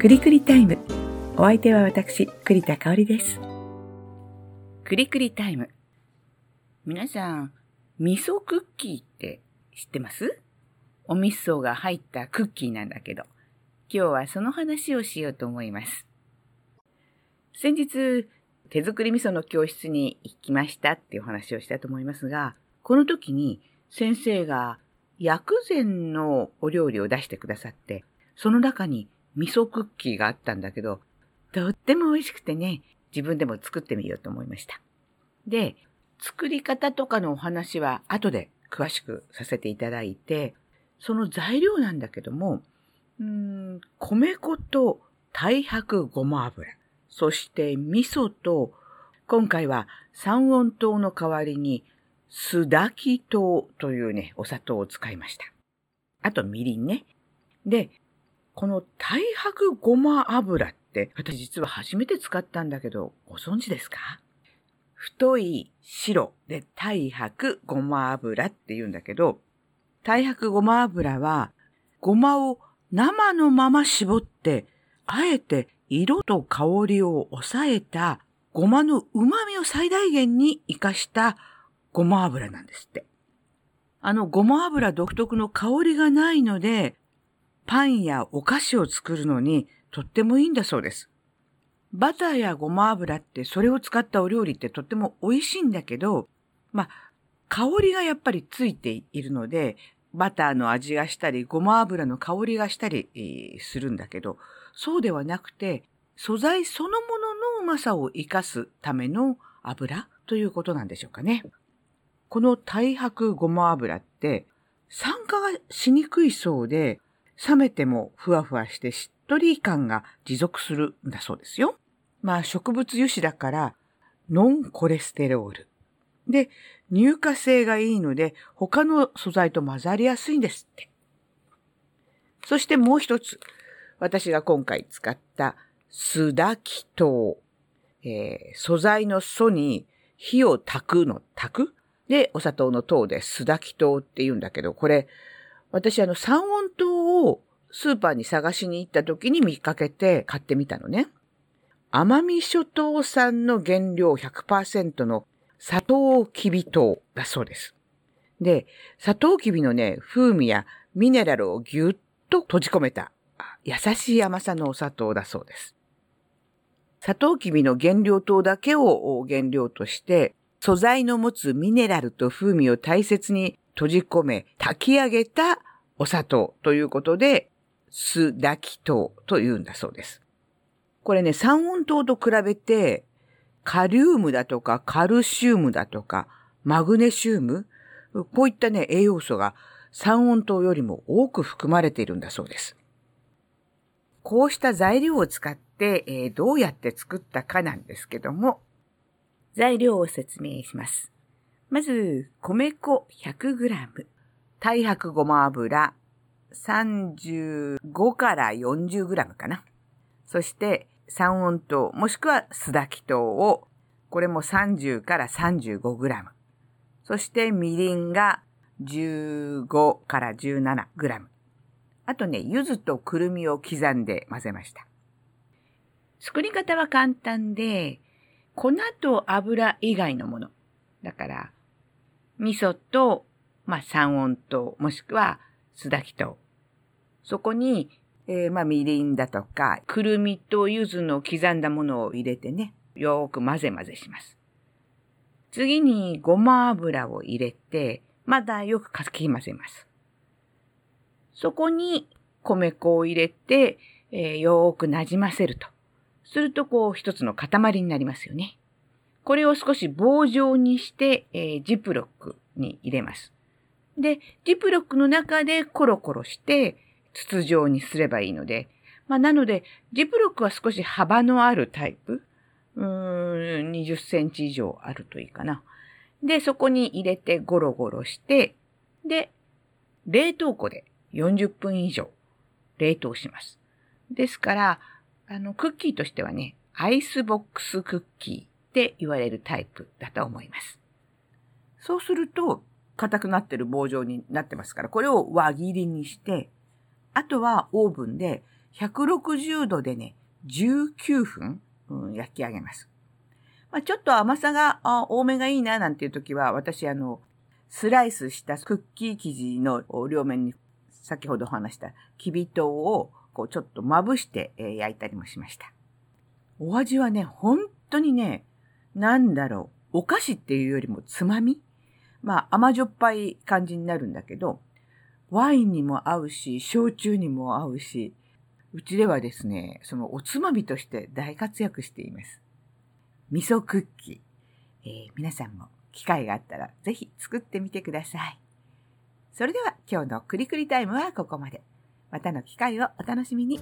くりくりタイム。お相手は私、栗田香織です。くりくりタイム。皆さん、味噌クッキーって知ってます？お味噌が入ったクッキーなんだけど、今日はその話をしようと思います。先日、手作り味噌の教室に行きましたっていう話をしたと思いますが、この時に先生が薬膳のお料理を出してくださって、その中に味噌クッキーがあったんだけど、とっても美味しくてね、自分でも作ってみようと思いました。で、作り方とかのお話は後で詳しくさせていただいて、その材料なんだけども、うん米粉と太白ごま油、そして味噌と、今回は三温糖の代わりに、すだき糖というね、お砂糖を使いました。あとみりんね。で、この太白ごま油って、私実は初めて使ったんだけど、ご存知ですか？太い白で太白ごま油って言うんだけど、太白ごま油は、ごまを生のまま絞って、あえて色と香りを抑えたごまの旨味を最大限に活かしたごま油なんですって。あのごま油独特の香りがないので、パンやお菓子を作るのにとってもいいんだそうです。バターやごま油ってそれを使ったお料理ってとっても美味しいんだけど、まあ、香りがやっぱりついているので、バターの味がしたり、ごま油の香りがしたりするんだけど、そうではなくて、素材そのもののうまさを生かすための油ということなんでしょうかね。この太白ごま油って酸化がしにくいそうで、冷めてもふわふわしてしっとり感が持続するんだそうですよ。まあ植物油脂だからノンコレステロール。で、乳化性がいいので他の素材と混ざりやすいんですって。そしてもう一つ、私が今回使ったすだき糖。えー素材の素に火を炊くの炊く？で、お砂糖の糖ですだき糖って言うんだけど、これ、私あの三温糖をスーパーに探しに行った時に見かけて買ってみたのね。奄美諸島産の原料100%の砂糖きび糖だそうです。で、砂糖きびのね、風味やミネラルをぎゅっと閉じ込めた優しい甘さのお砂糖だそうです。砂糖きびの原料糖だけを原料として、素材の持つミネラルと風味を大切に閉じ込め、炊き上げたお砂糖ということで、酢炊き糖というんだそうです。これね、三温糖と比べて、カリウムだとかカルシウムだとかマグネシウム、こういったね、栄養素が三温糖よりも多く含まれているんだそうです。こうした材料を使って、えーどうやって作ったかなんですけども、材料を説明します。まず、米粉 100g、太白ごま油35から 40g かな。そして、三温糖、もしくは酢炊き糖を、これも30から 35g。そして、みりんが15から 17g。あとね、柚子とくるみを刻んで混ぜました。作り方は簡単で、粉と油以外のもの。だから、味噌と、まあ、三温糖、もしくは酢炊き糖。そこに、えーまあ、みりんだとか、くるみと柚子の刻んだものを入れてね、よーく混ぜ混ぜします。次に、ごま油を入れて、まだよくかき混ぜます。そこに米粉を入れて、えーよーくなじませると。すると、こう、一つの塊になりますよね。これを少し棒状にして、えージップロックに入れます。で、ジップロックの中でコロコロして筒状にすればいいので、まあ、なので、ジップロックは少し幅のあるタイプ。うーん、20センチ以上あるといいかな。で、そこに入れてゴロゴロして、で、冷凍庫で40分以上冷凍します。ですから、あの、クッキーとしてはね、アイスボックスクッキーって言われるタイプだと思います。そうすると、硬くなってる棒状になってますから、これを輪切りにして、あとはオーブンで160度でね、19分、うん、焼き上げます。まあ、ちょっと甘さが多めがいいななんていう時は、私あの、スライスしたクッキー生地の両面に先ほど話したきび糖をこうちょっとまぶして、焼いたりもしました。お味はね、本当にね、なんだろう、お菓子っていうよりもつまみ？まあ甘じょっぱい感じになるんだけど、ワインにも合うし、焼酎にも合うし、うちではですね、そのおつまみとして大活躍しています。味噌クッキー。えー、皆さんも機会があったらぜひ作ってみてください。それでは今日のクリクリタイムはここまで。またの機会をお楽しみに。